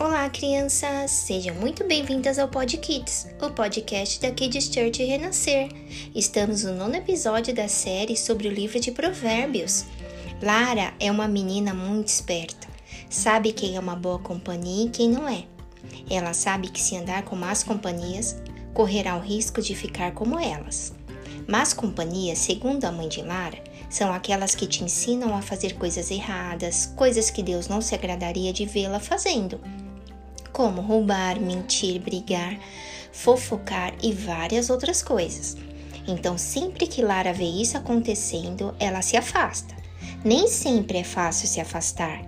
Olá, crianças! Sejam muito bem-vindas ao Pod Kids, o podcast da Kids Church Renascer. Estamos no nono episódio da série sobre o livro de Provérbios. Lara é uma menina muito esperta. Sabe quem é uma boa companhia e quem não é. Ela sabe que se andar com más companhias, correrá o risco de ficar como elas. Más companhias, segundo a mãe de Lara, são aquelas que te ensinam a fazer coisas erradas, coisas que Deus não se agradaria de vê-la fazendo como roubar, mentir, brigar, fofocar e várias outras coisas. Então, sempre que Lara vê isso acontecendo, ela se afasta. Nem sempre é fácil se afastar.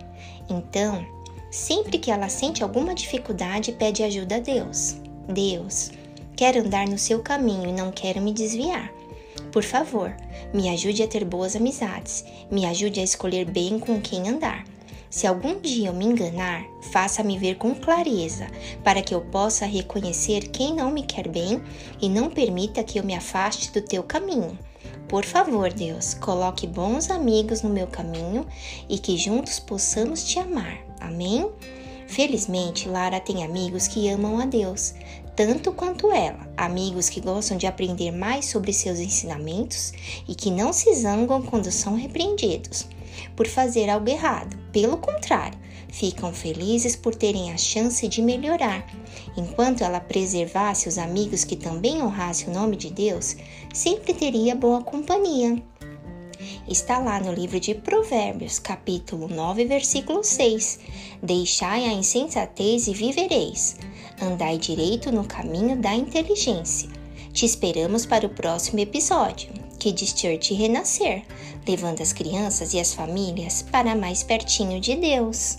Então, sempre que ela sente alguma dificuldade, pede ajuda a Deus. Deus, quero andar no seu caminho e não quero me desviar. Por favor, me ajude a ter boas amizades, me ajude a escolher bem com quem andar. Se algum dia eu me enganar, faça-me ver com clareza, para que eu possa reconhecer quem não me quer bem e não permita que eu me afaste do teu caminho. Por favor, Deus, coloque bons amigos no meu caminho e que juntos possamos te amar. Amém? Felizmente, Lara tem amigos que amam a Deus, tanto quanto ela, amigos que gostam de aprender mais sobre seus ensinamentos e que não se zangam quando são repreendidos por fazer algo errado. Pelo contrário, ficam felizes por terem a chance de melhorar. Enquanto ela preservasse os amigos que também honrassem o nome de Deus, sempre teria boa companhia. Está lá no livro de Provérbios, capítulo 9, versículo 6. Deixai a insensatez e vivereis. Andai direito no caminho da inteligência. Te esperamos para o próximo episódio. Kids Church renascer, levando as crianças e as famílias para mais pertinho de Deus.